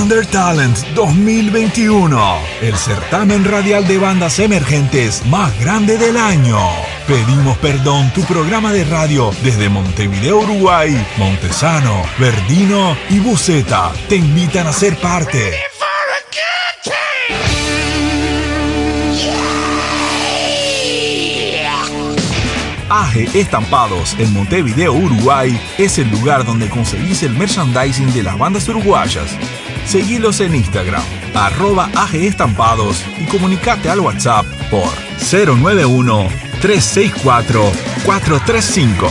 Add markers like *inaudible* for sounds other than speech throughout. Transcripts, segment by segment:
Under Talent 2021, el certamen radial de bandas emergentes más grande del año. Pedimos perdón, tu programa de radio desde Montevideo, Uruguay, Montesano, Verdino y Buceta te invitan a ser parte. AGE Estampados en Montevideo, Uruguay es el lugar donde conseguís el merchandising de las bandas uruguayas. Seguilos en Instagram, arroba AG Estampados y comunicate al WhatsApp por 091-364-435.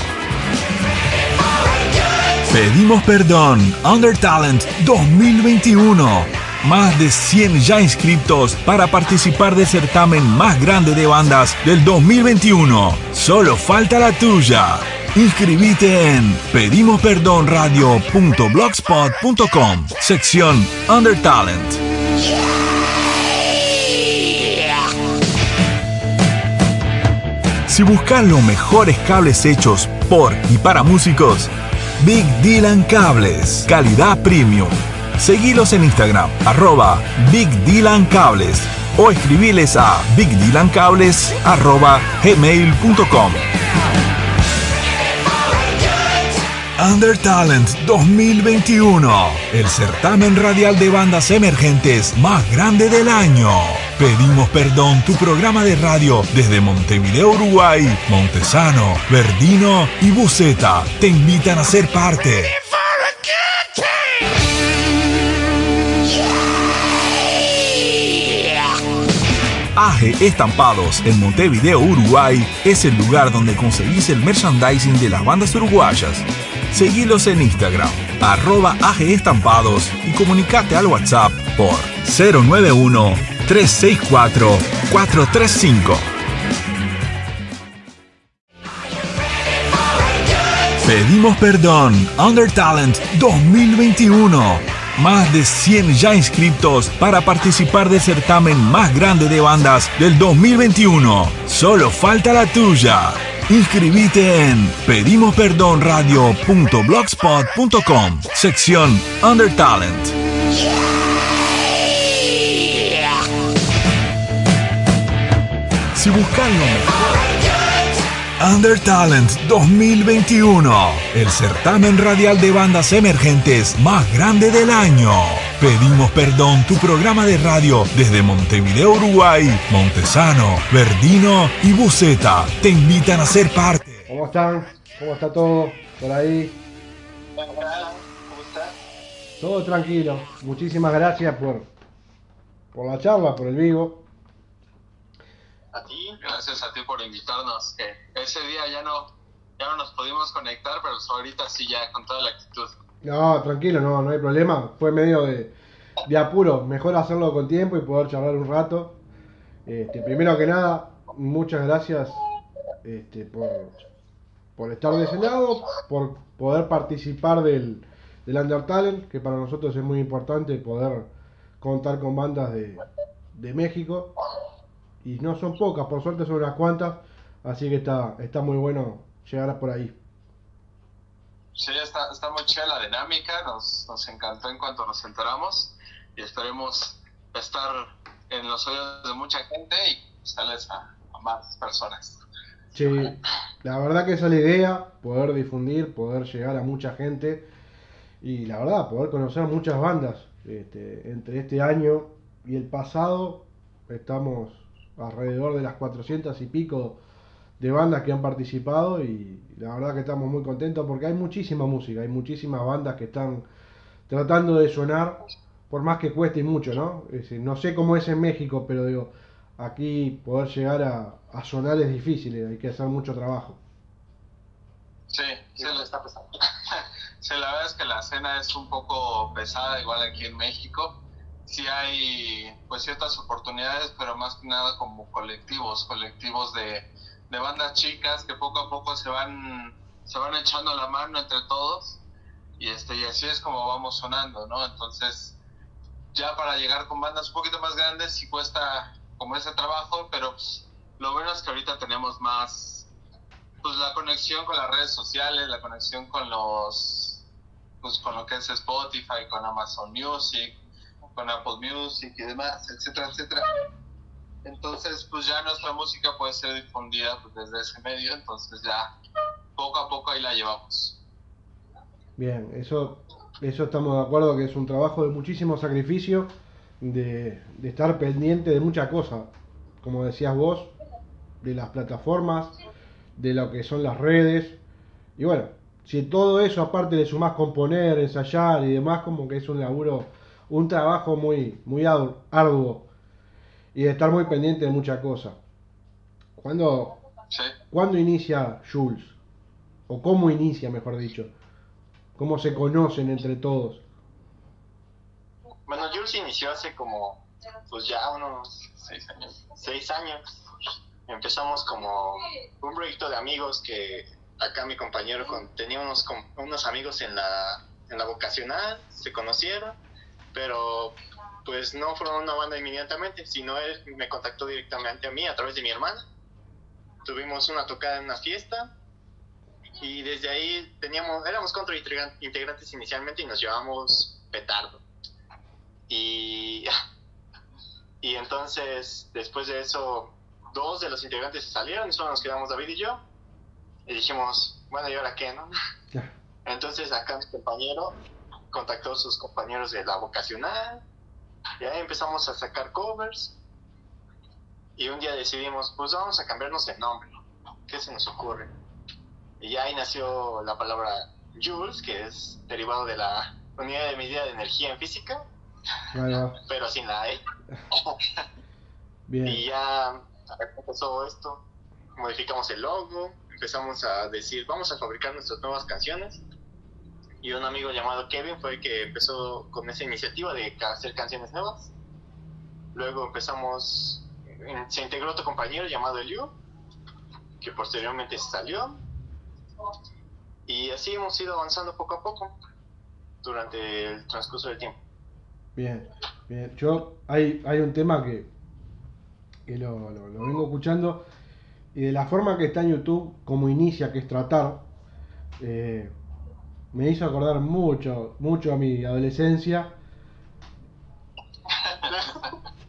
Pedimos perdón, Under Talent 2021 más de 100 ya inscritos para participar del certamen más grande de bandas del 2021. Solo falta la tuya. Inscribite en pedimosperdonradio.blogspot.com, sección Under Talent. Si buscas los mejores cables hechos por y para músicos, Big Dylan Cables, calidad premium Seguilos en Instagram, arroba Big Dylan Cables o escribiles a bigdylancables Under Talent 2021, el certamen radial de bandas emergentes más grande del año. Pedimos perdón, tu programa de radio desde Montevideo, Uruguay, Montesano, Verdino y Buceta te invitan a ser parte. AGE Estampados en Montevideo, Uruguay es el lugar donde conseguís el merchandising de las bandas uruguayas. Seguilos en Instagram, arroba AG Estampados y comunicate al WhatsApp por 091-364-435. Pedimos perdón, Under Talent 2021 más de 100 ya inscritos para participar del certamen más grande de bandas del 2021. Solo falta la tuya. Inscribite en pedimosperdonradio.blogspot.com, sección Under Talent. Si buscan lo mejor Under Talent 2021, el certamen radial de bandas emergentes más grande del año. Pedimos perdón, tu programa de radio desde Montevideo, Uruguay, Montesano, Verdino y Buceta te invitan a ser parte. ¿Cómo están? ¿Cómo está todo por ahí? ¿Cómo estás? Todo tranquilo. Muchísimas gracias por, por la charla, por el vivo. A ti, gracias a ti por invitarnos. Que ese día ya no, ya no nos pudimos conectar, pero ahorita sí ya con toda la actitud. No, tranquilo, no, no hay problema. Fue medio de, de apuro. Mejor hacerlo con tiempo y poder charlar un rato. Este, primero que nada, muchas gracias este, por, por estar de ese lado, por poder participar del, del Undertalent, que para nosotros es muy importante poder contar con bandas de, de México y no son pocas, por suerte son unas cuantas, así que está, está muy bueno llegar por ahí. Sí, está, está muy chida la dinámica, nos, nos encantó en cuanto nos enteramos y esperemos estar en los oídos de mucha gente y sales a, a más personas. Sí, la verdad que esa es la idea, poder difundir, poder llegar a mucha gente y la verdad, poder conocer muchas bandas. Este, entre este año y el pasado estamos alrededor de las 400 y pico de bandas que han participado y la verdad que estamos muy contentos porque hay muchísima música, hay muchísimas bandas que están tratando de sonar, por más que cueste mucho, ¿no? No sé cómo es en México, pero digo, aquí poder llegar a, a sonar es difícil, hay que hacer mucho trabajo. Sí, sí, le está pesando. *laughs* sí, la verdad es que la escena es un poco pesada, igual aquí en México. Sí hay pues ciertas oportunidades, pero más que nada como colectivos, colectivos de, de bandas chicas que poco a poco se van se van echando la mano entre todos y este y así es como vamos sonando, ¿no? Entonces, ya para llegar con bandas un poquito más grandes sí cuesta como ese trabajo, pero pues, lo bueno es que ahorita tenemos más pues la conexión con las redes sociales, la conexión con los pues con lo que es Spotify, con Amazon Music, con Apple Music y demás, etcétera, etcétera. Entonces, pues ya nuestra música puede ser difundida pues, desde ese medio, entonces ya poco a poco ahí la llevamos. Bien, eso, eso estamos de acuerdo que es un trabajo de muchísimo sacrificio, de, estar pendiente de muchas cosas, como decías vos, de las plataformas, de lo que son las redes, y bueno, si todo eso aparte le sumás componer, ensayar y demás, como que es un laburo, un trabajo muy, muy arduo y de estar muy pendiente de muchas cosas. ¿Cuándo, ¿Cuándo inicia Jules? ¿O cómo inicia, mejor dicho? ¿Cómo se conocen entre todos? Bueno, Jules inició hace como, pues ya unos seis años. Seis años. Empezamos como un proyecto de amigos que acá mi compañero con, tenía unos, unos amigos en la, en la vocacional, se conocieron, pero pues no fueron una banda inmediatamente, sino él me contactó directamente a mí a través de mi hermana. Tuvimos una tocada en una fiesta y desde ahí teníamos, éramos contra integrantes inicialmente y nos llevamos petardo. Y, y entonces, después de eso, dos de los integrantes salieron, solo nos quedamos David y yo. Y dijimos, bueno, ¿y ahora qué, no? Entonces acá mi compañero contactó a sus compañeros de la vocacional, y ahí empezamos a sacar covers. Y un día decidimos, pues vamos a cambiarnos el nombre. ¿Qué se nos ocurre? Y ahí nació la palabra Joules, que es derivado de la unidad de medida de energía en física, pero sin la E. *laughs* Y ya empezó esto, modificamos el logo, empezamos a decir, vamos a fabricar nuestras nuevas canciones y un amigo llamado Kevin fue el que empezó con esa iniciativa de hacer canciones nuevas. Luego empezamos, se integró otro compañero llamado Eliu, que posteriormente salió. Y así hemos ido avanzando poco a poco durante el transcurso del tiempo. Bien, bien. Yo, hay, hay un tema que, que lo, lo, lo vengo escuchando y de la forma que está en YouTube, como inicia, que es tratar, eh, me hizo acordar mucho, mucho a mi adolescencia.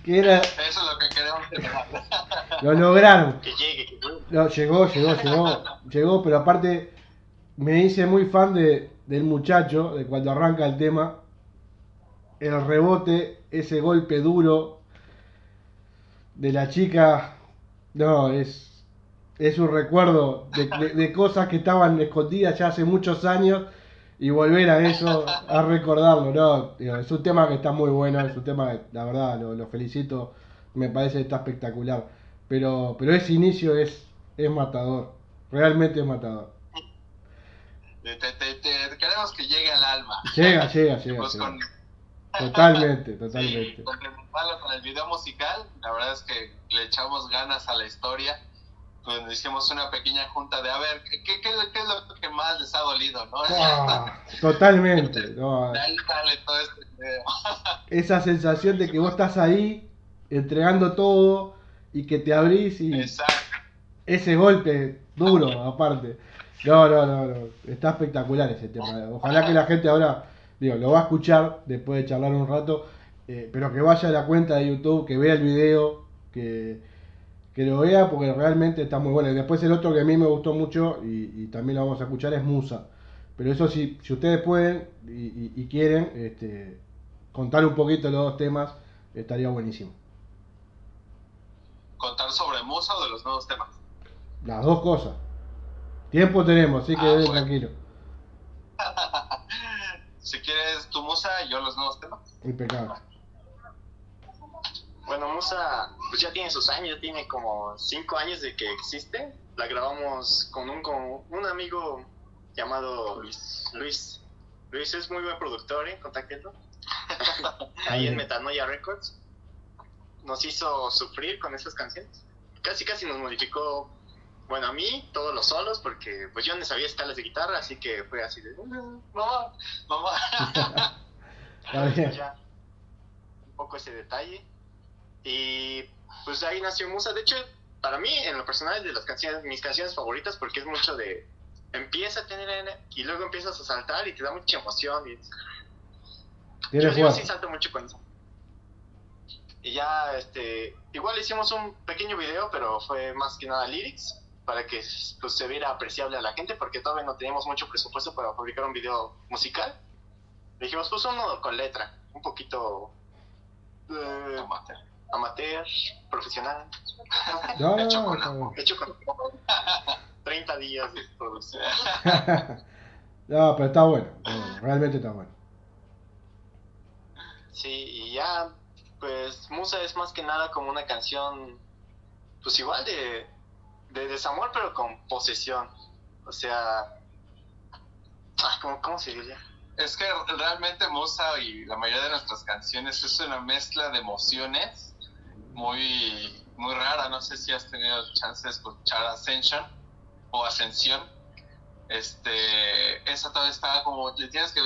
Que era... *laughs* Eso es lo que queremos *laughs* Lo lograron. Que llegue, No, llegó, llegó, llegó, llegó, pero aparte me hice muy fan de, del muchacho, de cuando arranca el tema. El rebote, ese golpe duro de la chica. No, es, es un recuerdo de, de cosas que estaban escondidas ya hace muchos años y volver a eso, a recordarlo, ¿no? es un tema que está muy bueno, es un tema, la verdad, lo, felicito, me parece que está espectacular. Pero, pero ese inicio es, es matador, realmente es matador. Te, queremos que llegue al alma. Llega, llega, llega. Pues totalmente, totalmente. con el video musical, la verdad es que le echamos ganas a la historia donde hicimos una pequeña junta de a ver qué, qué, qué, es lo que más les ha dolido, ¿no? Ah, totalmente. *laughs* No. todo este video. *laughs* Esa sensación de que vos estás ahí entregando todo y que te abrís y Exacto. ese golpe duro aparte. No, no, no, no, está espectacular ese tema. Ojalá que la gente ahora, digo, lo va a escuchar después de charlar un rato, eh, pero que vaya a la cuenta de YouTube, que vea el video, que que lo vea porque realmente está muy bueno. Y después el otro que a mí me gustó mucho y, también lo vamos a escuchar es Musa. Pero eso sí, si ustedes pueden y, quieren este, contar un poquito los dos temas, estaría buenísimo. ¿Contar sobre Musa o de los nuevos temas? Las dos cosas. Tiempo tenemos, así que ah, tranquilo. *laughs* si quieres tu Musa, yo los nuevos temas. Impecable. Bueno, Musa pues ya tiene sus años, tiene como cinco años de que existe. La grabamos con un, con un amigo llamado Luis. Luis. Luis es muy buen productor, ¿eh? Contáctenlo. *laughs* Ahí en Metanoia Records. Nos hizo sufrir con esas canciones. Casi, casi nos modificó, bueno, a mí, todos los solos, porque pues yo no sabía escalas de guitarra, así que fue así de, mamá, mamá. *laughs* *laughs* ya, un poco ese detalle. Y pues ahí nació Musa. De hecho, para mí, en lo personal, es de las canciones, mis canciones favoritas porque es mucho de. Empieza a tener y luego empiezas a saltar y te da mucha emoción. Y... Yo, sí salto mucho con eso. Y ya, este, igual hicimos un pequeño video, pero fue más que nada lyrics, para que pues, se viera apreciable a la gente, porque todavía no teníamos mucho presupuesto para publicar un video musical. Dijimos, pues uno con letra, un poquito eh, amateur. profesional. No, hecho, no, con, bueno. hecho con 30 *laughs* *laughs* días de producción. *laughs* no, pero está bueno, está bueno, realmente está bueno. Sí, y ya, pues Musa es más que nada como una canción, pues igual de, de desamor, pero con posesión. O sea, ah, ¿cómo, cómo se diría? Es que realmente Musa y la mayoría de nuestras canciones es una mezcla de emociones muy, muy rara. No sé si has tenido chance de escuchar Ascension o Ascensión. Este, esa todavía está como, le tienes que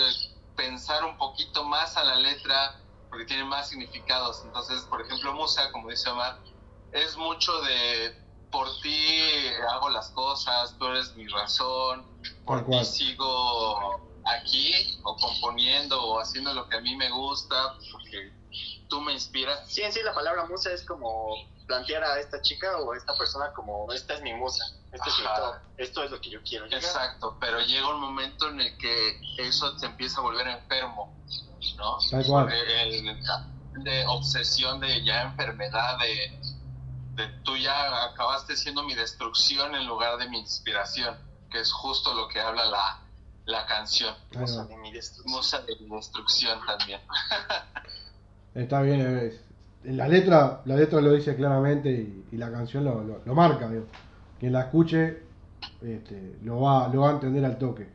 pensar un poquito más a la letra porque tiene más significados. Entonces, por ejemplo, Musa, como dice Omar, es mucho de por ti hago las cosas, tú eres mi razón, por ti sigo aquí o componiendo o haciendo lo que a mí me gusta porque tú me inspiras. Sí, en sí la palabra musa es como plantear a esta chica o a esta persona como esta es mi musa, este es mi Ajá. todo, esto es lo que yo quiero. llegar. Exacto, pero llega un momento en el que eso te empieza a volver enfermo, ¿no? El- el- de obsesión, de ya enfermedad, de, de tú ya acabaste siendo mi destrucción en lugar de mi inspiración, que es justo lo que habla la, la canción. Musa de mi destrucción. Musa de destrucción también. *laughs* Está bien, la letra, la letra lo dice claramente y, la canción lo, lo- marca, digo. Quien la escuche este, lo, va, lo va a entender al toque.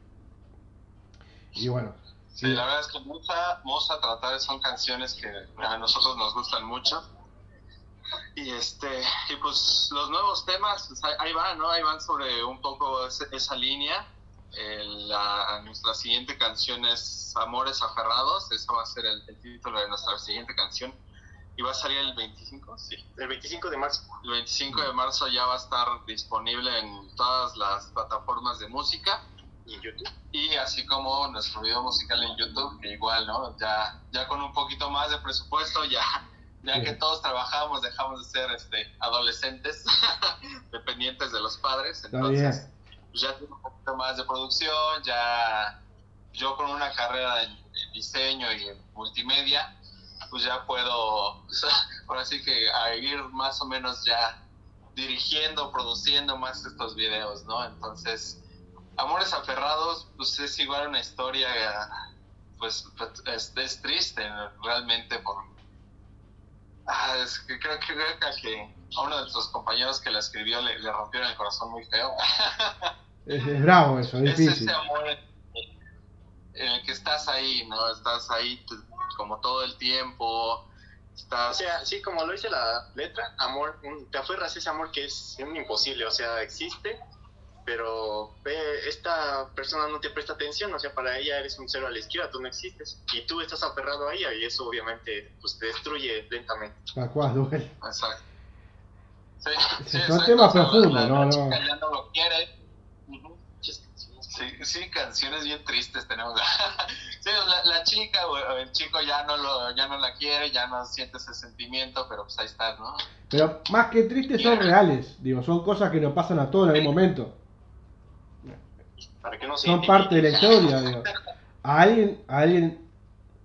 Y bueno, Sí, la verdad es que Musa, Musa Tratar son canciones que a nosotros nos gustan mucho. Y este, y pues los nuevos temas, pues ahí, van, ¿no? Ahí van sobre un poco ese- esa línea. La, nuestra siguiente canción es Amores Aferrados, ese va a ser el, el título de nuestra siguiente canción. Y va a salir el 25, sí. El 25 de marzo. El 25 de marzo ya va a estar disponible en todas las plataformas de música Y en YouTube. y así como nuestro video musical en YouTube, que igual, ¿no? Ya, ya con un poquito más de presupuesto, ya, ya Sí. que todos trabajamos, dejamos de ser este, adolescentes, *laughs* dependientes de los padres, está entonces bien. Ya tengo un poquito más de producción, ya yo con una carrera en, diseño y en multimedia, pues ya puedo, *laughs* ahora sí que a ir más o menos ya dirigiendo, produciendo más estos videos, ¿no? Entonces, Amores Aferrados, pues es igual una historia, pues es, triste realmente por... Ah, que creo que a uno de nuestros compañeros que la escribió le, le rompieron el corazón muy feo. *laughs* Es, es bravo eso, es es difícil. ese amor en, el que estás ahí, ¿no? Estás ahí como todo el tiempo, O estás... sea, sí, como lo dice la letra, amor, un- te aferras a ese amor que es un imposible, o sea, existe, pero esta persona no te presta atención, o sea, para ella eres un cero a la izquierda, tú no existes, y tú estás aferrado a ella, y eso obviamente pues, te destruye lentamente. Tal cual, duele. Exacto. Sí, Son exacto, temas o sea, la- profundos, la- no, la no. no lo quiere. Sí, canciones bien tristes tenemos. *laughs* sí, la, la chica o el chico ya no lo, ya no la quiere, ya no siente ese sentimiento, pero pues ahí está, ¿no? Pero más que tristes son reales, digo, son cosas que nos pasan a todos en algún momento. Para no Son parte de la historia, *laughs* digo. A alguien, a alguien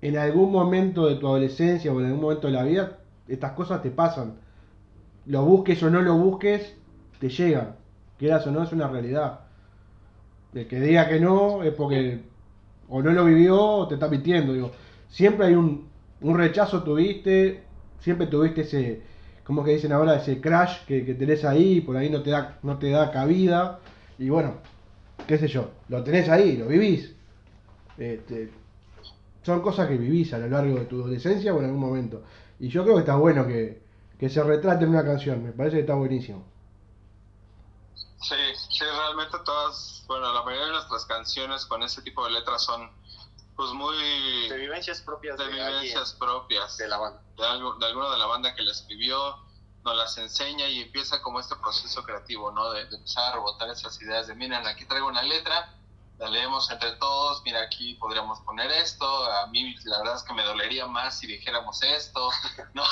en algún momento de tu adolescencia o en algún momento de la vida, estas cosas te pasan. Lo busques o no lo busques, te llegan. Quieras o no, es una realidad. El que diga que no es porque o no lo vivió o te está mintiendo. Digo, siempre hay un, un rechazo tuviste, siempre tuviste ese, como que dicen ahora, ese crash que, que tenés ahí, por ahí no te da, no te da cabida. Y bueno, qué sé yo, lo tenés ahí, lo vivís. Este, son cosas que vivís a lo largo de tu adolescencia o en algún momento. Y yo creo que está bueno que, que se retrate en una canción, me parece que está buenísimo. Sí, sí, realmente todas, bueno, la mayoría de nuestras canciones con ese tipo de letras son, pues muy de vivencias propias de de, vivencias propias. de la banda. de, algo, de alguno de la banda que la escribió, nos las enseña y empieza como este proceso creativo, ¿no? De, de empezar a rebotar esas ideas de, miren, aquí traigo una letra, la leemos entre todos, mira, aquí podríamos poner esto, a mí la verdad es que me dolería más si dijéramos esto, *laughs* ¿no?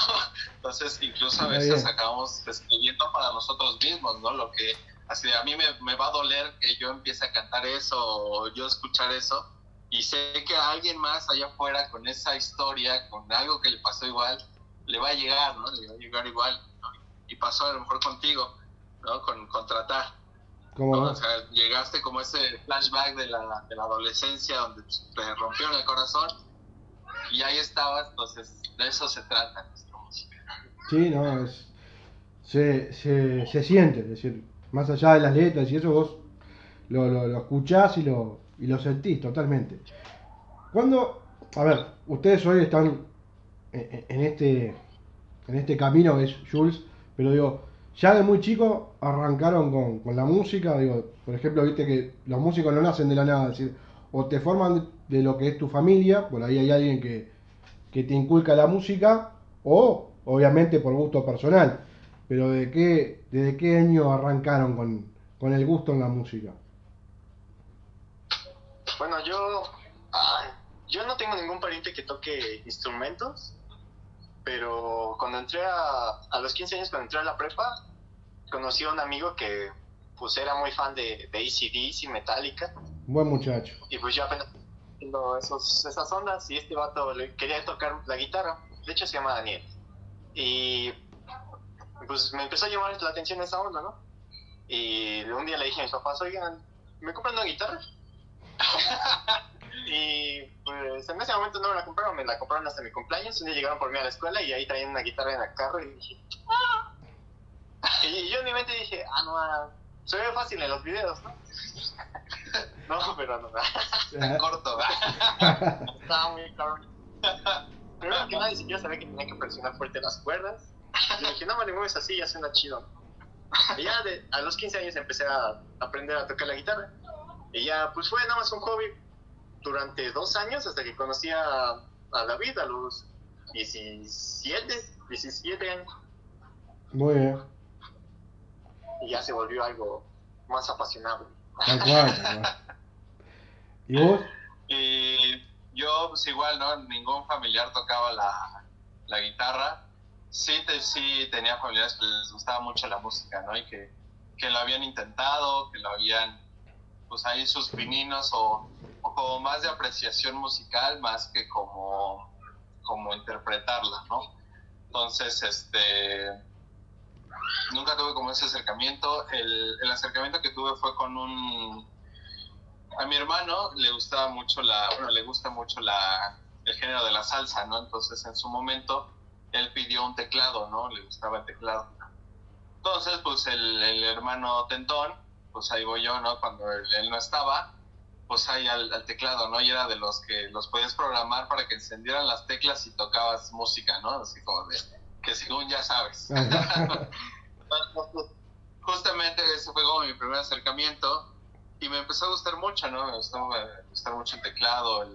Entonces, incluso a veces acabamos escribiendo para nosotros mismos, ¿no? Lo que, así, a mí me, me va a doler que yo empiece a cantar eso o yo escuchar eso, y sé que a alguien más allá afuera con esa historia, con algo que le pasó igual, le va a llegar, ¿no? Le va a llegar igual, Y pasó a lo mejor contigo, ¿no? Con, contratar o sea, llegaste como ese flashback de la, de la adolescencia donde te rompieron el corazón y ahí estabas, entonces de eso se trata nuestra música. Sí, no, es, se, se, se siente, es decir, más allá de las letras y eso vos lo, lo, escuchás y lo, y lo sentís totalmente. Cuando, a ver, ustedes hoy están en, este en este camino, es Jules, pero digo, ya de muy chico arrancaron con, con, la música, digo, por ejemplo, viste que los músicos no nacen de la nada, o te forman de lo que es tu familia, por ahí hay alguien que, que te inculca la música, o obviamente por gusto personal, pero ¿de qué, ¿desde qué año arrancaron con, con el gusto en la música? Bueno, yo, yo no tengo ningún pariente que toque instrumentos, pero cuando entré a, a los 15 años, cuando entré a la prepa, conocí a un amigo que pues era muy fan de, de ACDC, Metallica. Buen muchacho. Y pues yo apenas esos, esas ondas y este vato le quería tocar la guitarra. De hecho se llama Daniel. Y pues me empezó a llamar la atención esa onda, ¿no? Y un día le dije a mis papás, oigan, ¿me compran una guitarra? *laughs* y pues en ese momento no me la compraron, me la compraron hasta mi cumpleaños. Un día llegaron por mí a la escuela y ahí traían una guitarra en el carro y dije, ¡ah! Y yo en mi mente dije, ah, no, ah, se ve fácil en los videos, ¿no? *laughs* no, pero no. *laughs* Tan corto. Estaba muy claro. Primero que nada, yo sabía que tenía que presionar fuerte las cuerdas. *laughs* Y dije, no, me le mueves así, ya suena chido. Y ya de, a los 15 años empecé a aprender a tocar la guitarra. Y ya, pues fue nada más un hobby durante dos años hasta que conocí a, a David a los 17, 17 años. Muy bien y ya se volvió algo más apasionado. ¿Y vos? Y yo, pues igual, ¿no? Ningún familiar tocaba la, la guitarra. Sí, te, sí tenía familiares que les gustaba mucho la música, ¿no? Y que, que lo habían intentado, que lo habían, pues ahí sus pininos o, o como más de apreciación musical más que como, como interpretarla, ¿no? Entonces, este nunca tuve como ese acercamiento. El, el, acercamiento que tuve fue con un... A mi hermano le gustaba mucho la... Bueno, le gusta mucho la, el género de la salsa, ¿no? Entonces en su momento él pidió un teclado, ¿no? Le gustaba el teclado. Entonces, pues el, el hermano Tentón, pues ahí voy yo, ¿no? Cuando él, él no estaba, pues ahí al, al, teclado, ¿no? Y era de los que los podías programar para que encendieran las teclas y tocabas música, ¿no? Así como de que según ya sabes. Justamente ese fue como mi primer acercamiento y me empezó a gustar mucho, ¿no? Me gustó a gustar mucho el teclado, el,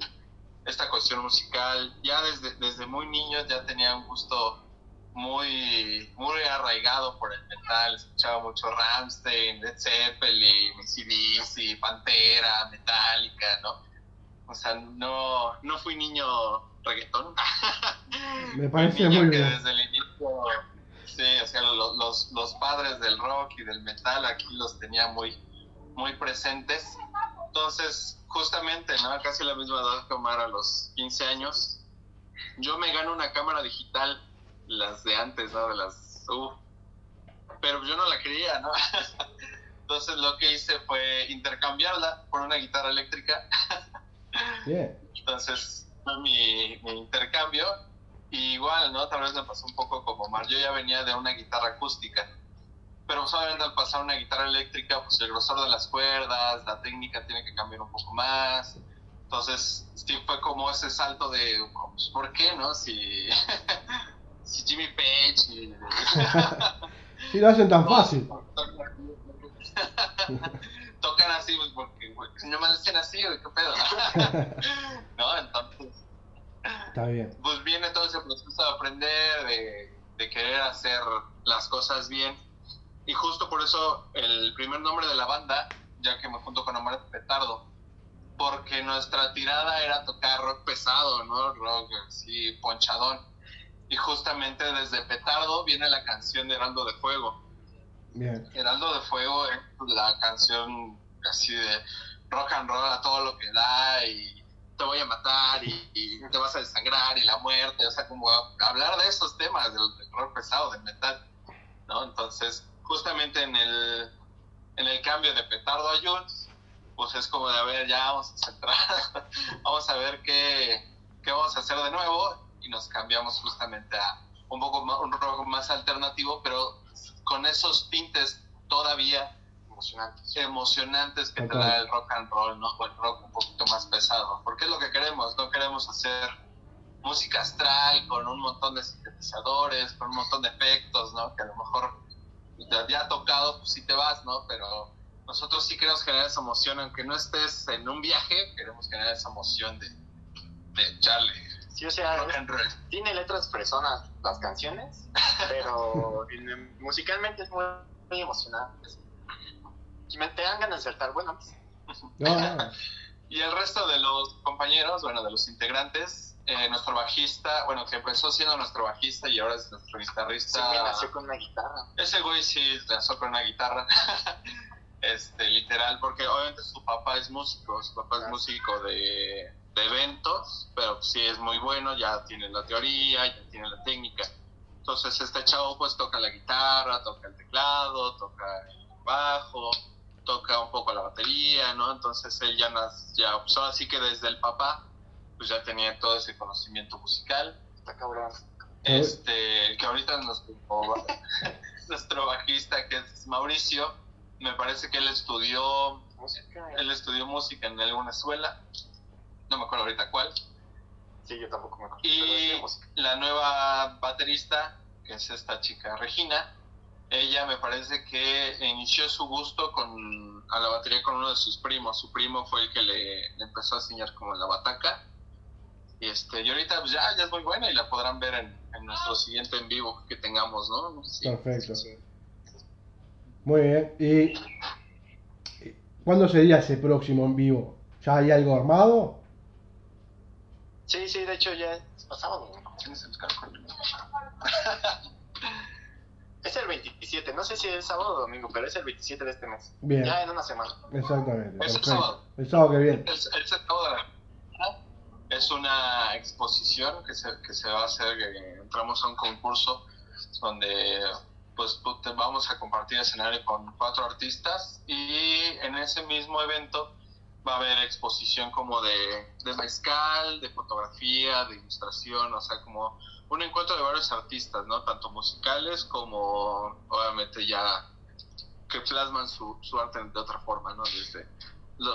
esta cuestión musical. Ya desde, desde muy niño ya tenía un gusto muy, muy arraigado por el metal. Escuchaba mucho Ramstein, Led Zeppelin, CDs, Pantera, Metallica, ¿no? O sea, no, no fui niño reggaetón. *laughs* Me parece muy bien. Desde el inicio, sí, o sea, los, los, los, padres del rock y del metal aquí los tenía muy, muy presentes. Entonces, justamente, ¿no? Casi la misma edad que Omar a los 15 años, yo me gano una cámara digital, las de antes, ¿no? De las, uh, pero yo no la quería, ¿no? *laughs* Entonces lo que hice fue intercambiarla por una guitarra eléctrica. *laughs* Entonces mi, mi intercambio. Y igual, ¿no? Tal vez me pasó un poco como Mar. Yo ya venía de una guitarra acústica. Pero pues, obviamente al pasar una guitarra eléctrica, pues el grosor de las cuerdas, la técnica tiene que cambiar un poco más. Entonces, sí fue como ese salto de, pues, ¿por qué, no? Si, *laughs* si Jimmy Page... Y... *laughs* si lo hacen tan fácil. tocan así, pues, porque si no me hacen así, ¿qué pedo? *laughs* ¿No? Entonces. Está bien. Pues viene todo ese proceso de aprender, de, de querer hacer las cosas bien. Y justo por eso el primer nombre de la banda, ya que me junto con Omar Petardo, porque nuestra tirada era tocar rock pesado, ¿no? Rock así, ponchadón. Y justamente desde Petardo viene la canción de Heraldo de Fuego. Bien. Heraldo de Fuego es la canción así de rock and roll a todo lo que da y te voy a matar y, te vas a desangrar y la muerte, o sea, como hablar de esos temas del, rock pesado, del metal, ¿no? Entonces, justamente en el, en el cambio de Petardo a Jules, pues es como de, a ver, ya vamos a centrar, *laughs* vamos a ver qué, qué vamos a hacer de nuevo y nos cambiamos justamente a un poco más, un rock más alternativo, pero con esos tintes todavía emocionantes, emocionantes que te da el rock and roll, ¿no? O el rock un poquito más pesado, porque es lo que queremos, no queremos hacer música astral con un montón de sintetizadores, con un montón de efectos, ¿no? Que a lo mejor ya ha tocado, pues sí te vas, ¿no? Pero nosotros sí queremos generar esa emoción, aunque no estés en un viaje, queremos generar esa emoción de, de echarle Sí, o sea, tiene letras personas las canciones, pero *laughs* musicalmente es muy, emocionante. Y me te dan ganas de saltar, bueno. *laughs* y el resto de los compañeros, bueno, de los integrantes, eh, nuestro bajista, bueno, que empezó siendo nuestro bajista y ahora es nuestro guitarrista. Sí, nació con una guitarra. Ese güey sí nació con una guitarra. *laughs* este, literal, porque obviamente su papá es músico, su papá es músico de de eventos, pero sí es muy bueno, ya tiene la teoría, ya tiene la técnica. Entonces este chavo pues toca la guitarra, toca el teclado, toca el bajo, toca un poco la batería, ¿no? Entonces él ya, ya pues así que desde el papá pues ya tenía todo ese conocimiento musical. Está cabrón. Este, que ahorita nuestro, *laughs* nuestro bajista que es Mauricio, me parece que él estudió música, él estudió música en alguna escuela no me acuerdo ahorita cuál. Sí, yo tampoco me acuerdo. Y la nueva baterista, que es esta chica Regina, ella me parece que inició su gusto con a la batería con uno de sus primos. Su primo fue el que le, empezó a enseñar como la bataca. Y, este, y ahorita pues, ya, ya es muy buena y la podrán ver en, nuestro siguiente en vivo que tengamos, ¿no? Perfecto. Muy bien. ¿Y cuándo sería ese próximo en vivo? ¿Ya hay algo armado? Sí, sí, de hecho ya es pasado. es el 27, *laughs* no sé si es sábado o domingo, pero es el 27 de este mes. Bien. Ya en una semana. Exactamente. Es el sábado. El sábado que viene. El, sábado es una exposición que se, que se va a hacer, entramos a un concurso donde pues vamos a compartir escenario con cuatro artistas y en ese mismo evento va a haber exposición como de, de mezcal, de fotografía, de ilustración, o sea, como un encuentro de varios artistas, ¿no? Tanto musicales como, obviamente, ya que plasman su, su arte de otra forma, ¿no? Desde,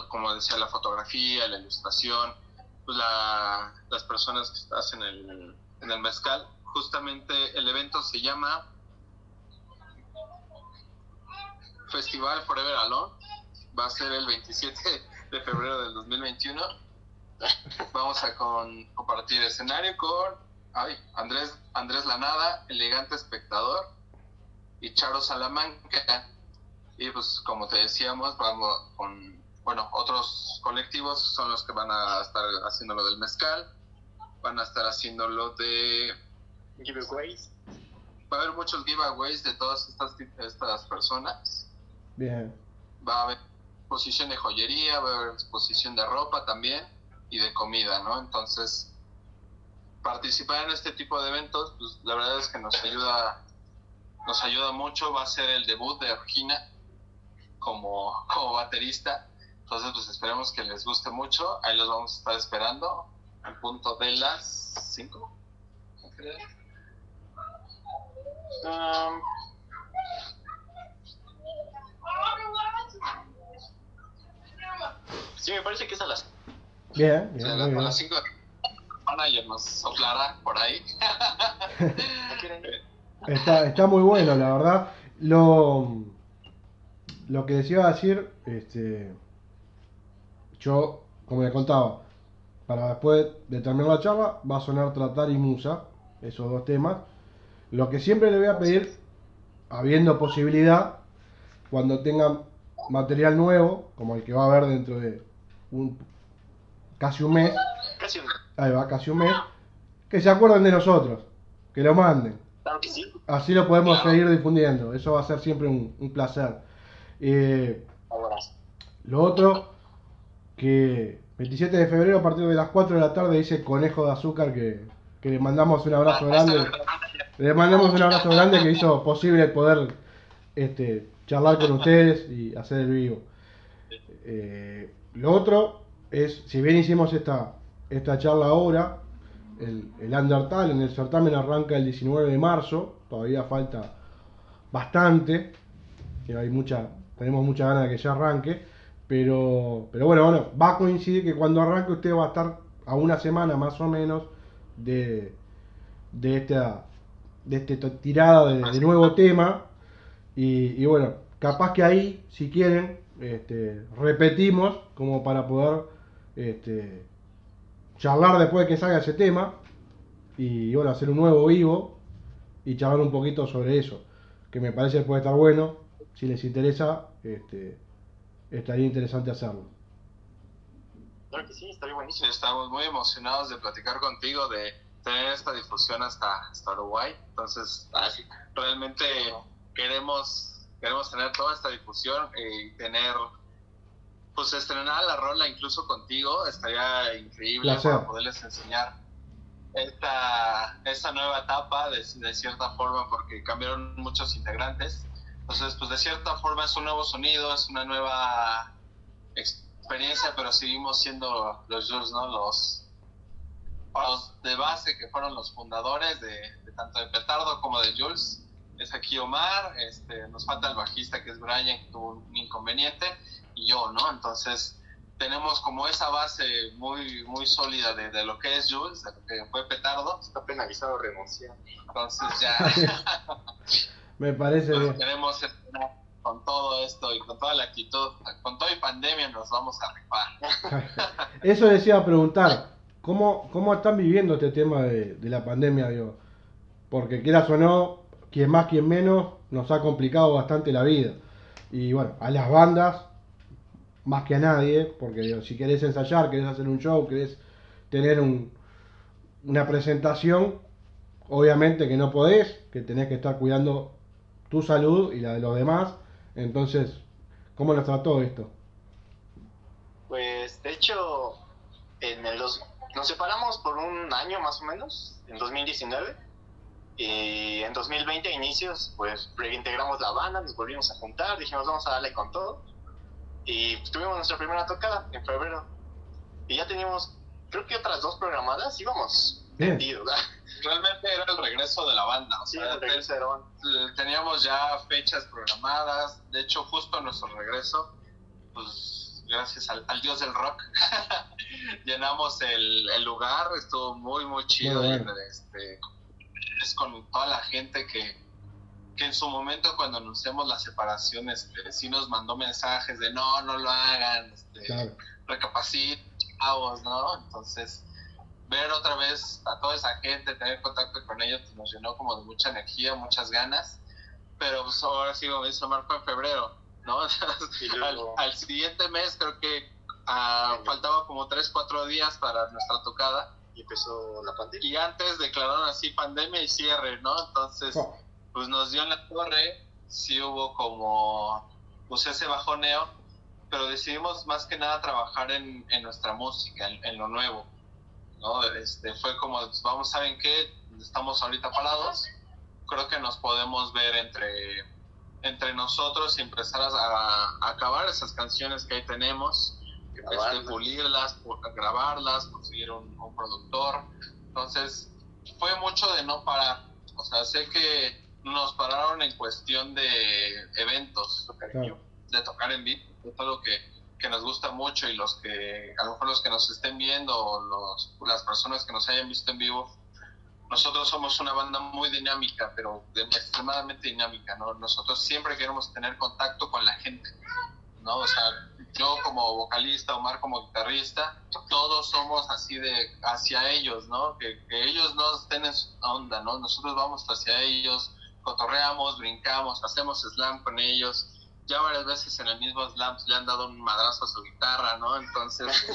como decía, la fotografía, la ilustración, pues la, las personas que hacen el, en el mezcal. Justamente el evento se llama Festival Forever Alone. Va a ser el 27 de febrero del 2021. Vamos a compartir escenario con ay, Andrés, Andrés Lanada, elegante espectador, y Charo Salamanca. Y pues como te decíamos, vamos con, bueno, otros colectivos son los que van a estar haciendo lo del mezcal, van a estar haciendo lo de giveaways. Va a haber muchos giveaways de todas estas, estas personas. Bien. Va a haber exposición de joyería, va a haber exposición de ropa también y de comida, ¿no? Entonces, participar en este tipo de eventos, pues la verdad es que nos ayuda, nos ayuda mucho, va a ser el debut de Regina como, como baterista, entonces pues esperemos que les guste mucho, ahí los vamos a estar esperando al punto de las 5. Sí, me parece que es a las. Bien, bien. a las 5 manager nos soplará por ahí. *laughs* está, está muy bueno, la verdad. Lo, lo que decía decir, este, yo, como le contaba, para después de terminar la charla, va a sonar Tratar y Musa, esos dos temas. Lo que siempre le voy a pedir, habiendo posibilidad, cuando tengan material nuevo, como el que va a haber dentro de un casi un mes. Casi un Ahí va, casi un mes. Que se acuerden de nosotros, que lo manden. Claro que sí. Así lo podemos Claro. seguir difundiendo. Eso va a ser siempre un, un placer. Eh, lo otro, que 27 de febrero a partir de las 4 de la tarde dice Conejo de Azúcar que, que le mandamos un abrazo grande. Le mandamos un abrazo grande que hizo posible poder este, charlar con ustedes y hacer el vivo. Eh, lo otro es, si bien hicimos esta, esta charla ahora, el, el Undertale en el certamen arranca el 19 de marzo, todavía falta bastante, que hay mucha, tenemos mucha ganas de que ya arranque, pero, pero bueno, bueno, va a coincidir que cuando arranque usted va a estar a una semana más o menos de, de esta de este tirada de, de nuevo tema. Y, y bueno capaz que ahí si quieren este, repetimos como para poder este, charlar después de que salga ese tema y bueno hacer un nuevo vivo y charlar un poquito sobre eso que me parece que puede estar bueno si les interesa este, estaría interesante hacerlo Claro que sí, estaría Sí, buenísimo. estamos muy emocionados de platicar contigo, de tener esta difusión hasta, hasta Uruguay. Entonces, sí. realmente queremos queremos tener toda esta difusión y tener pues estrenar la rola incluso contigo estaría increíble Placer. para poderles enseñar esta esta nueva etapa de, de cierta forma porque cambiaron muchos integrantes entonces pues de cierta forma es un nuevo sonido es una nueva experiencia pero seguimos siendo los Jules no los los de base que fueron los fundadores de, de tanto de Petardo como de Jules es aquí Omar, este, nos falta el bajista que es Brian, que tuvo un inconveniente, y yo, ¿no? Entonces, tenemos como esa base muy, muy sólida de, de lo que es Jules, de lo que fue Petardo, Está penalizado renunciar. entonces ya *laughs* me parece bien queremos estrenar con todo esto y con toda la actitud, con toda y pandemia nos vamos a rifar. *laughs* Eso les iba a preguntar, ¿cómo, cómo están viviendo este tema de, de la pandemia? Digo? Porque quieras o no, quien más, quien menos, nos ha complicado bastante la vida. Y bueno, a las bandas, más que a nadie, porque digo, si querés ensayar, querés hacer un show, querés tener un, una presentación, obviamente que no podés, que tenés que estar cuidando tu salud y la de los demás. Entonces, ¿cómo nos trató esto? Pues, de hecho, en el dos, nos separamos por un año más o menos, en 2019. Y en 2020, a inicios, pues reintegramos la banda, nos volvimos a juntar, dijimos vamos a darle con todo. Y tuvimos nuestra primera tocada en febrero. Y ya teníamos, creo que otras dos programadas, íbamos ¿verdad? *laughs* Realmente era el regreso de la banda, o Sí, el regreso de la banda. Eh, teníamos ya fechas programadas. De hecho, justo a nuestro regreso, pues gracias al, al dios del rock, *laughs* llenamos el, el lugar. Estuvo muy, muy chido. Muy este, es con toda la gente que, que en su momento, cuando anunciamos la separación, este, sí nos mandó mensajes de no, no lo hagan, este, Claro. ¿no? Entonces, ver otra vez a toda esa gente, tener contacto con ellos, pues, nos llenó como de mucha energía, muchas ganas. Pero pues ahora sí, como dice fue en febrero, ¿no? *laughs* Y al, al siguiente mes creo que ah, faltaba como 3, 4 días para nuestra tocada. Y empezó la pandemia. Y antes declararon así pandemia y cierre, ¿no? Entonces, pues nos dio en la torre, sí hubo como pues ese bajoneo, pero decidimos más que nada trabajar en, en nuestra música, en, en lo nuevo, ¿no? Este, fue como, pues, vamos, ¿saben qué? Estamos ahorita parados, creo que nos podemos ver entre, entre nosotros y empezar a, a acabar esas canciones que ahí tenemos, este, pulirlas, pu- grabarlas, conseguir un, un productor, entonces fue mucho de no parar, o sea, sé que nos pararon en cuestión de eventos, claro. de tocar en vivo, es algo que, que nos gusta mucho y los que, a lo mejor los que nos estén viendo o los, las personas que nos hayan visto en vivo, nosotros somos una banda muy dinámica, pero extremadamente dinámica, ¿no? Nosotros siempre queremos tener contacto con la gente, ¿no? O sea, yo como vocalista, Omar como guitarrista, todos somos así de hacia ellos, ¿no? Que, que ellos no estén en su onda, ¿no? Nosotros vamos hacia ellos, cotorreamos, brincamos, hacemos slam con ellos. Ya varias veces en el mismo slam le han dado un madrazo a su guitarra, ¿no? Entonces, *laughs*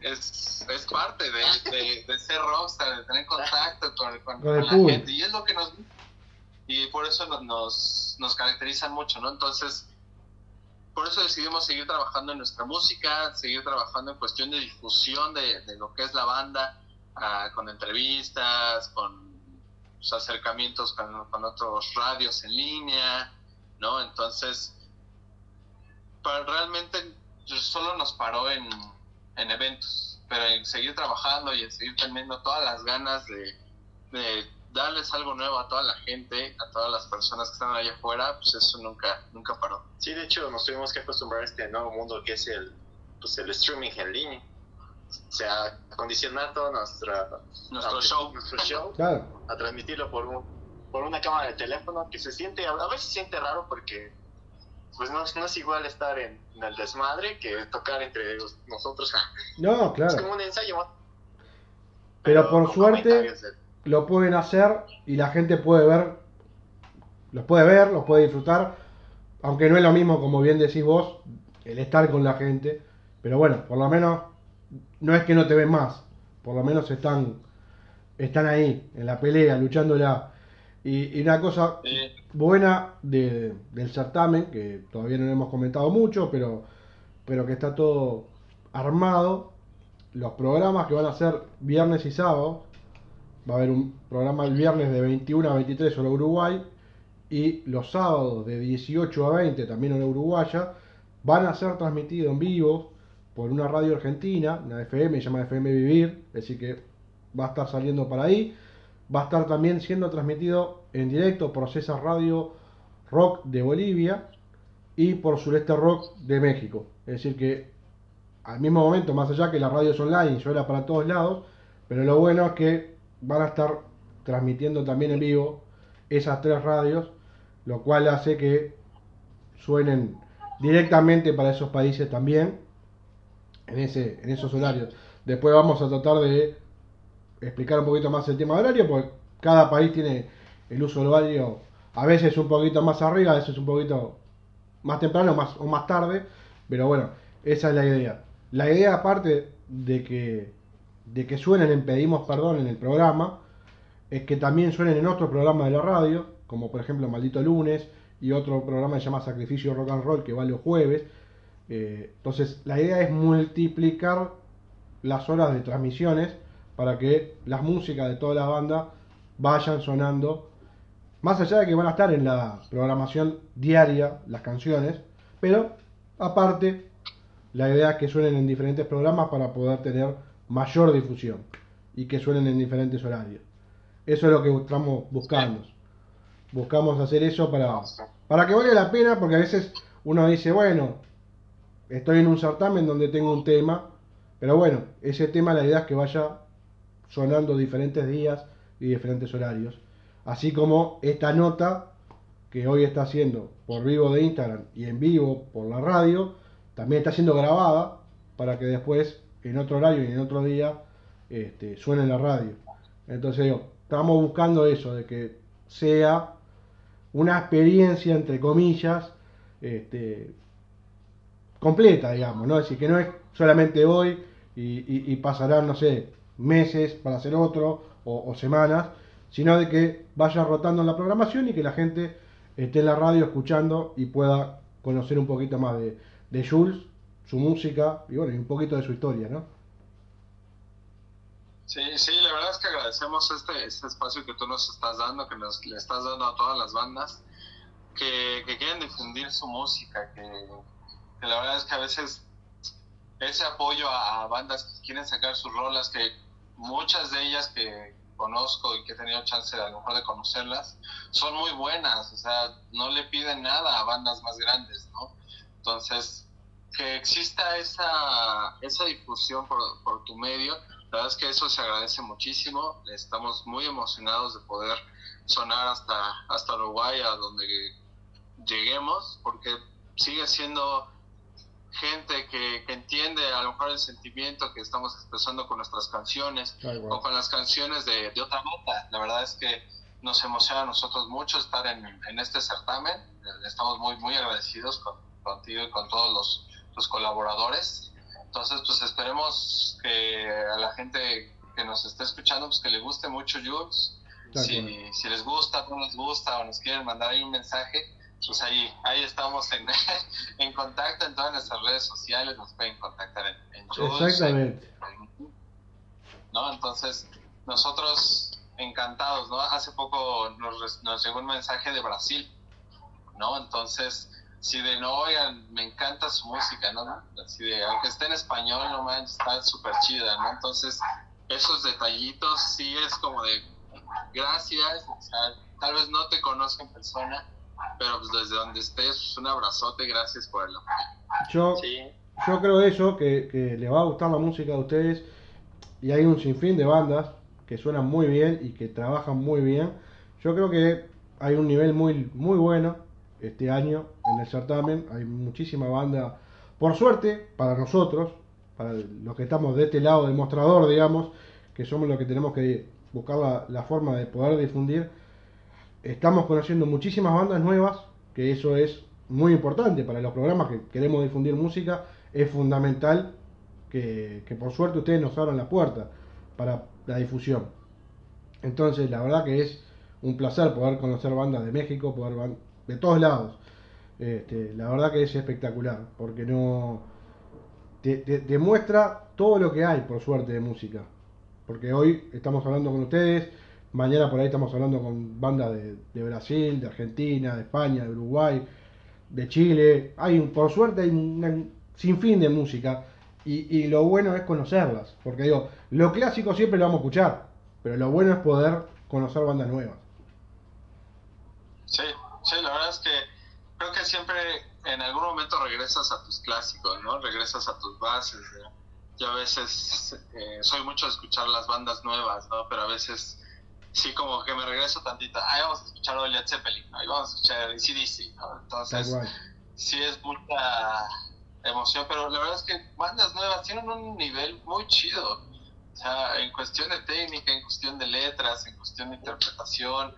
Es es, parte de, de, ser rockstar, de tener contacto con, con, la gente. Y es lo que nos... Y por eso nos, nos caracterizan mucho, ¿no? Entonces, por eso decidimos seguir trabajando en nuestra música, seguir trabajando en cuestión de difusión de, de lo que es la banda, ah, con entrevistas, con pues, acercamientos con, con, otros radios en línea, ¿no? Entonces, para, realmente solo nos paró en en eventos, pero en seguir trabajando y en seguir teniendo todas las ganas de, darles algo nuevo a toda la gente, a todas las personas que están allá afuera, pues eso nunca, nunca paró. Sí, de hecho nos tuvimos que acostumbrar a este nuevo mundo que es el, pues el streaming en línea. O sea, acondicionar todo nuestra, nuestro show, nuestro show *laughs* claro. a transmitirlo por, un, por una cámara de teléfono que se siente, a veces se siente raro porque pues no, no es igual estar en, el desmadre que tocar entre nosotros. *laughs* No, claro. Es como un ensayo. Pero, por suerte lo pueden hacer y la gente puede ver, los puede ver, los puede disfrutar, aunque no es lo mismo, como bien decís vos, el estar con la gente. Pero bueno, por lo menos no es que no te ven más, por lo menos están, están ahí, en la pelea, luchándola. Y, y una cosa buena de, del certamen, que todavía no hemos comentado mucho, pero, pero que está todo armado. Los programas que van a ser viernes y sábado. Va a haber un programa el viernes de 21 a 23 en Uruguay. Y los sábados de 18 a 20 también en Uruguaya. Van a ser transmitidos en vivo por una radio argentina, una FM, se llama FM Vivir. Así que va a estar saliendo para ahí va a estar también siendo transmitido en directo por César Radio Rock de Bolivia y por Sureste Rock de México. Es decir que al mismo momento, más allá que la radio es online y suena para todos lados, pero lo bueno es que van a estar transmitiendo también en vivo esas tres radios, lo cual hace que suenen directamente para esos países también en, ese, en esos horarios. Después vamos a tratar de explicar un poquito más el tema horario, porque cada país tiene el uso horario a veces un poquito más arriba, a veces un poquito más temprano más, o más tarde, pero bueno, esa es la idea. La idea aparte de que, de que suenen en Pedimos Perdón en el programa, es que también suenen en otros programas de la radio, como por ejemplo Maldito Lunes y otro programa que se llama Sacrificio Rock and Roll que va los jueves. Eh, entonces la idea es multiplicar las horas de transmisiones para que las músicas de toda la banda vayan sonando, más allá de que van a estar en la programación diaria las canciones, pero aparte la idea es que suenen en diferentes programas para poder tener mayor difusión y que suenen en diferentes horarios. Eso es lo que estamos buscando. Buscamos hacer eso para, para que valga la pena, porque a veces uno dice, bueno, estoy en un certamen donde tengo un tema, pero bueno, ese tema la idea es que vaya sonando diferentes días y diferentes horarios. Así como esta nota que hoy está haciendo por vivo de Instagram y en vivo por la radio, también está siendo grabada para que después en otro horario y en otro día este, suene en la radio. Entonces digo, estamos buscando eso, de que sea una experiencia, entre comillas, este, completa, digamos, ¿no? Es decir, que no es solamente hoy y, y pasarán, no sé, meses para hacer otro o, semanas, sino de que vaya rotando en la programación y que la gente esté en la radio escuchando y pueda conocer un poquito más de, de Jules, su música y bueno, y un poquito de su historia, ¿no? Sí, sí, la verdad es que agradecemos este, este espacio que tú nos estás dando, que nos, le estás dando a todas las bandas que, quieren difundir su música, que, que, la verdad es que a veces ese apoyo a, a bandas que quieren sacar sus rolas, que muchas de ellas que conozco y que he tenido chance a lo mejor de conocerlas, son muy buenas, o sea, no le piden nada a bandas más grandes, ¿no? Entonces, que exista esa, esa difusión por, por tu medio, la verdad es que eso se agradece muchísimo, estamos muy emocionados de poder sonar hasta, hasta Uruguay, a donde lleguemos, porque sigue siendo gente que, entiende a lo mejor el sentimiento que estamos expresando con nuestras canciones o con las canciones de, de, otra nota. La verdad es que nos emociona a nosotros mucho estar en, en este certamen. Estamos muy, muy agradecidos con, contigo y con todos los, los colaboradores. Entonces, pues esperemos que a la gente que nos esté escuchando, pues que le guste mucho Jules. Si, si, les gusta, no les gusta o nos quieren mandar ahí un mensaje, pues ahí, ahí estamos en, *laughs* en contacto en todas nuestras redes sociales, nos pueden contactar en, Jules. Exactamente. ¿no? Entonces, nosotros encantados, ¿no? Hace poco nos, nos llegó un mensaje de Brasil, ¿no? Entonces, si de no, oigan, me encanta su música, ¿no? Así de, aunque esté en español, no manches, está súper chida, ¿no? Entonces, esos detallitos sí es como de, gracias, o sea, tal vez no te conozco en persona, pero pues desde donde estés, pues, un abrazote, gracias por el apoyo. Yo, yo creo eso, que, que le va a gustar la música de ustedes, y hay un sinfín de bandas que suenan muy bien y que trabajan muy bien. Yo creo que hay un nivel muy, muy bueno este año en el certamen. Hay muchísima banda, por suerte, para nosotros, para los que estamos de este lado del mostrador, digamos, que somos los que tenemos que buscar la, forma de poder difundir. Estamos conociendo muchísimas bandas nuevas, que eso es muy importante para los programas que queremos difundir música. Es fundamental que, que por suerte ustedes nos abran la puerta para la difusión. Entonces, la verdad que es un placer poder conocer bandas de México, poder de todos lados. Este, la verdad que es espectacular, porque no te, demuestra todo lo que hay, por suerte, de música. Porque hoy estamos hablando con ustedes, mañana por ahí estamos hablando con bandas de, Brasil, de Argentina, de España, de Uruguay, de Chile. Hay, por suerte, hay un sinfín de música. Y, y lo bueno es conocerlas, porque digo, lo clásico siempre lo vamos a escuchar, pero lo bueno es poder conocer bandas nuevas. Sí, Sí, la verdad es que creo que siempre en algún momento regresas a tus clásicos, ¿no? Regresas a tus bases. ¿no? Yo a veces eh, soy mucho de escuchar las bandas nuevas, ¿no? Pero a veces sí como que me regreso tantito. Ahí vamos a escuchar a Led Zeppelin, ahí vamos a escuchar CDC, ¿no? Entonces, sí es mucha emoción, pero la verdad es que bandas nuevas tienen un nivel muy chido. O sea, en cuestión de técnica, en cuestión de letras, en cuestión de interpretación,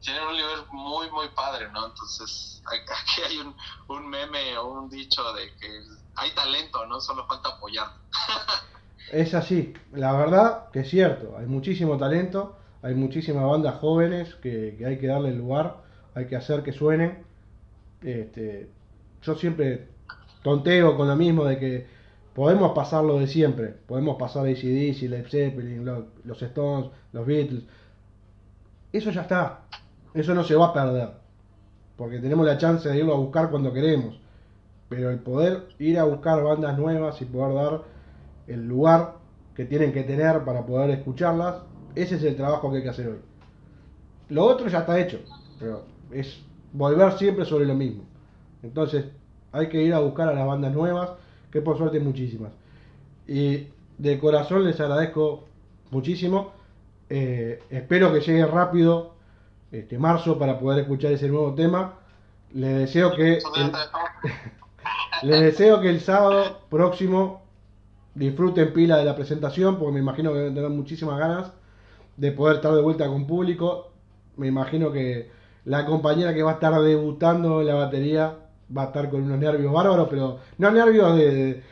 tienen un nivel muy, muy padre, ¿no? Entonces, *laughs* aquí hay un, un meme o un dicho de que hay talento, ¿no? Solo falta apoyar. *laughs* es así, la verdad que es cierto, hay muchísimo talento, hay muchísimas bandas jóvenes que, hay que darle lugar, hay que hacer que suenen. Este, yo siempre tonteo con lo mismo de que podemos pasar lo de siempre, podemos pasar ACDC, Led Zeppelin, los Stones, los Beatles, eso ya está, eso no se va a perder, porque tenemos la chance de irlo a buscar cuando queremos. Pero el poder ir a buscar bandas nuevas y poder dar el lugar que tienen que tener para poder escucharlas, ese es el trabajo que hay que hacer hoy. Lo otro ya está hecho, pero es volver siempre sobre lo mismo. Entonces hay que ir a buscar a las bandas nuevas, que por suerte hay muchísimas. Y de corazón les agradezco muchísimo. Eh, espero que llegue rápido este, marzo para poder escuchar ese nuevo tema. Les deseo que el, *laughs* les deseo que el sábado próximo disfruten pila de la presentación, porque me imagino que tener muchísimas ganas de poder estar de vuelta con público. Me imagino que la compañera que va a estar debutando en la batería va a estar con unos nervios bárbaros, pero no nervios de,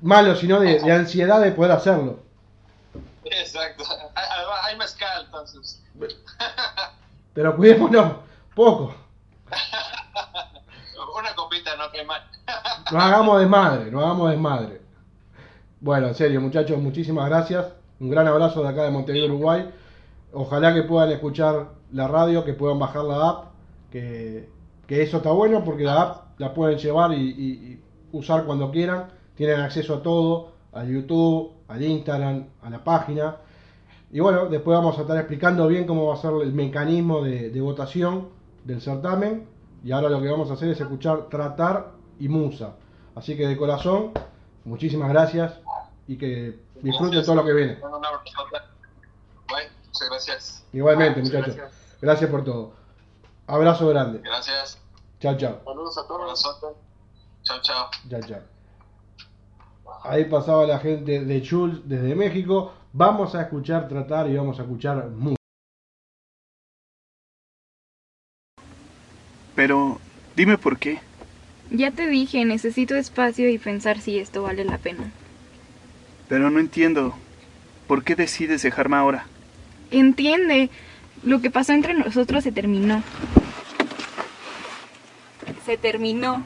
malos, sino de, de, ansiedad de poder hacerlo. Exacto. Hay mezcal, entonces. *laughs* Pero cuidémonos, poco. *laughs* Una copita no que mal. no hagamos desmadre, no hagamos desmadre. Bueno, en serio, muchachos, muchísimas gracias. Un gran abrazo de acá de Montevideo, Uruguay. Ojalá que puedan escuchar la radio, que puedan bajar la app, que, eso está bueno porque la app la pueden llevar y, y usar cuando quieran. Tienen acceso a todo, al YouTube, al Instagram, a la página. Y bueno, después vamos a estar explicando bien cómo va a ser el mecanismo de, votación del certamen. Y ahora lo que vamos a hacer es escuchar Tratar y Musa. Así que de corazón, muchísimas gracias y que disfruten todo lo que viene. Muchas gracias. Igualmente, muchachos. Gracias. por todo. Abrazo grande. Gracias. Chao, chao. Saludos a todos. Chao, chao. Chao, chao. Ahí pasaba la gente de Chul desde México. Vamos a escuchar tratar y vamos a escuchar mucho. Pero dime por qué. Ya te dije, necesito espacio y pensar si esto vale la pena. Pero no entiendo. ¿Por qué decides dejarme ahora? Entiende. Lo que pasó entre nosotros se terminó. Se terminó.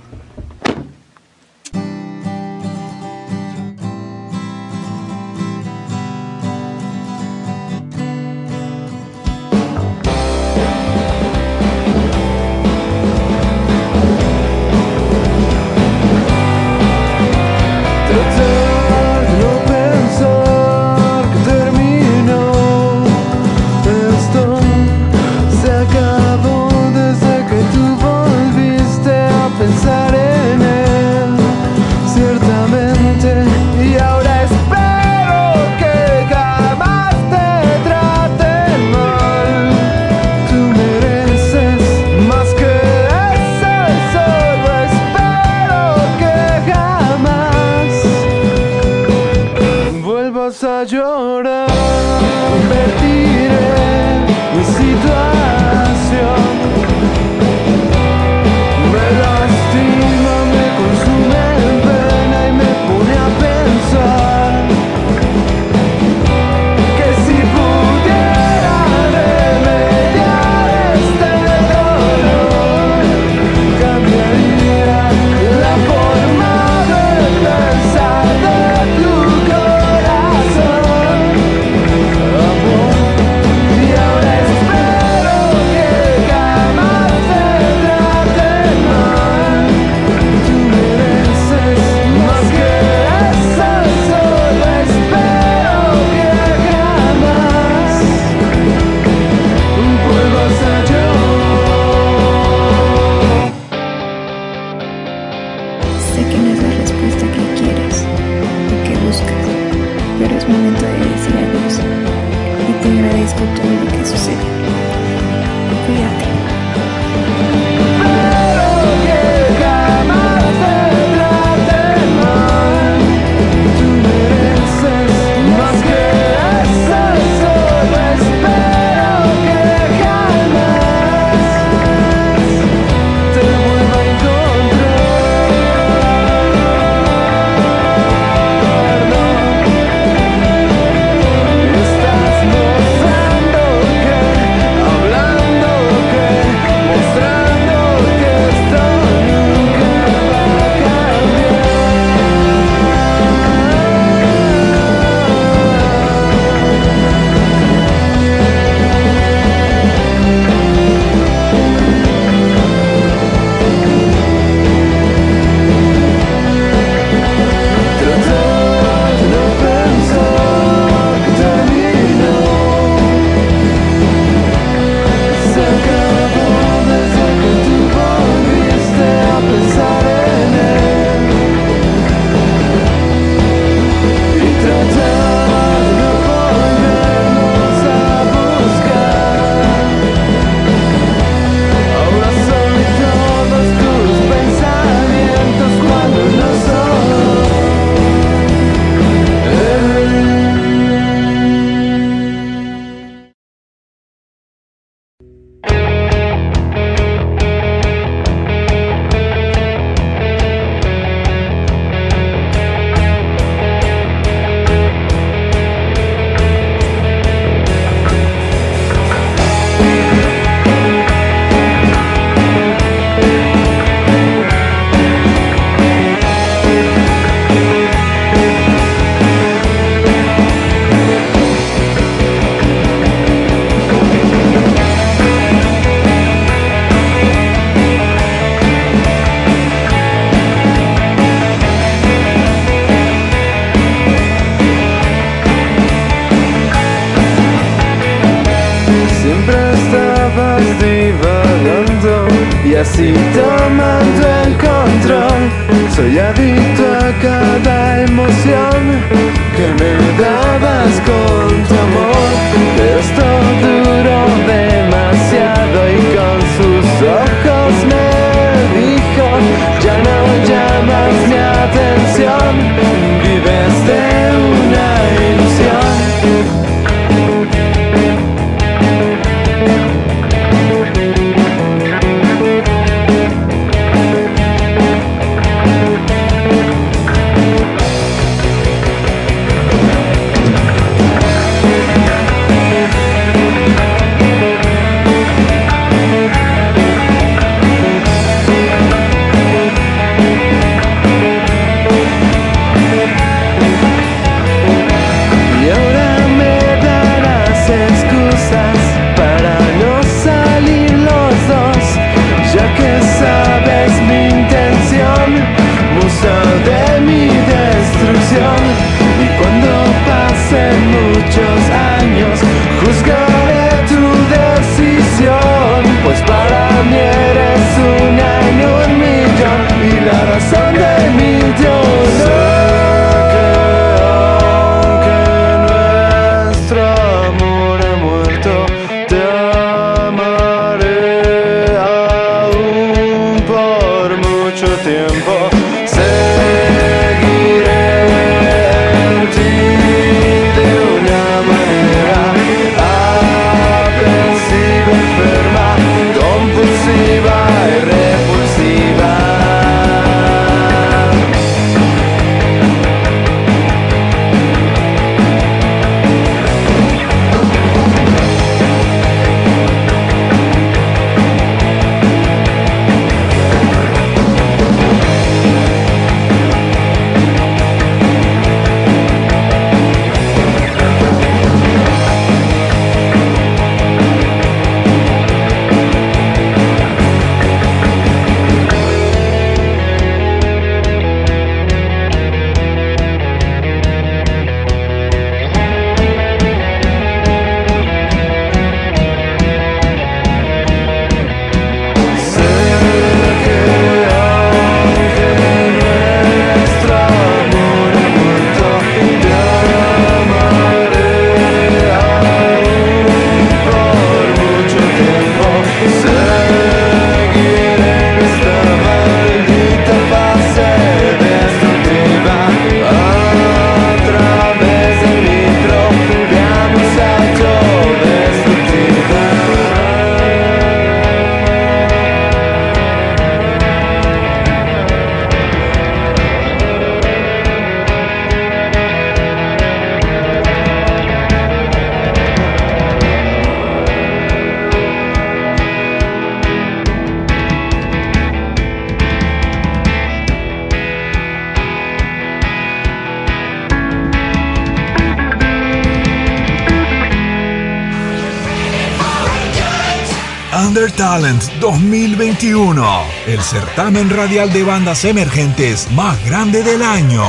Talent 2021, el certamen radial de bandas emergentes más grande del año.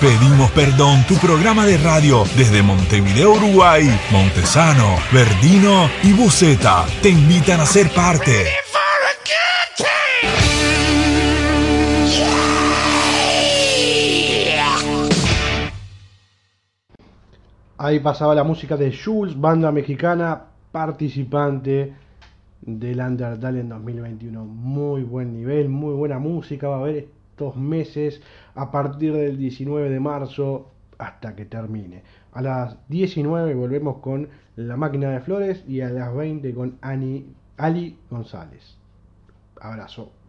Pedimos perdón, tu programa de radio desde Montevideo, Uruguay, Montesano, Verdino y Buceta te invitan a ser parte. Ahí pasaba la música de Jules, banda mexicana participante del Undertale en 2021. Muy buen nivel, muy buena música. Va a haber estos meses a partir del 19 de marzo hasta que termine. A las 19 volvemos con La Máquina de Flores y a las 20 con Ani, Ali González. Abrazo.